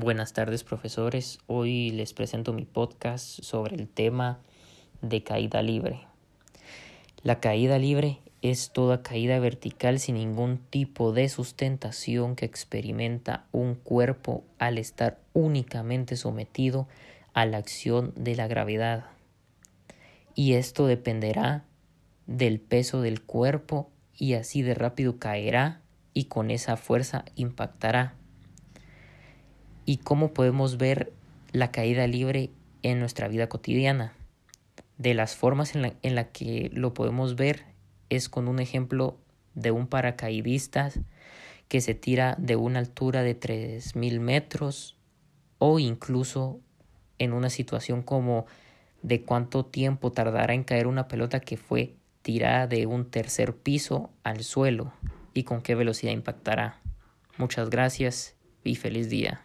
Buenas tardes profesores, hoy les presento mi podcast sobre el tema de caída libre. La caída libre es toda caída vertical sin ningún tipo de sustentación que experimenta un cuerpo al estar únicamente sometido a la acción de la gravedad. Y esto dependerá del peso del cuerpo y así de rápido caerá y con esa fuerza impactará y cómo podemos ver la caída libre en nuestra vida cotidiana. De las formas en la, en la que lo podemos ver es con un ejemplo de un paracaidista que se tira de una altura de 3.000 metros o incluso en una situación como de cuánto tiempo tardará en caer una pelota que fue tirada de un tercer piso al suelo y con qué velocidad impactará. Muchas gracias y feliz día.